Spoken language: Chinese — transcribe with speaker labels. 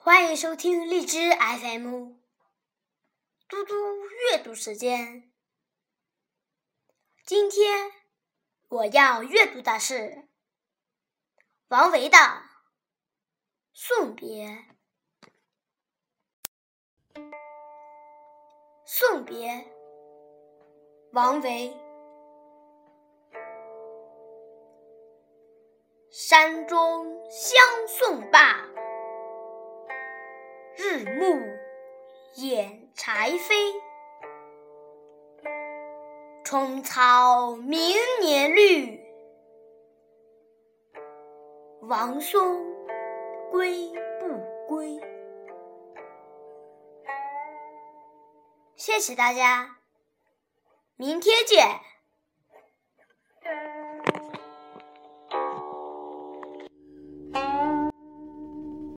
Speaker 1: 欢迎收听荔枝 FM，嘟嘟阅读时间。今天我要阅读的是王维的《送别》。送别，王维。山中相送罢，日暮掩柴扉。春草明年绿，王松归不归？谢谢大家，明天见。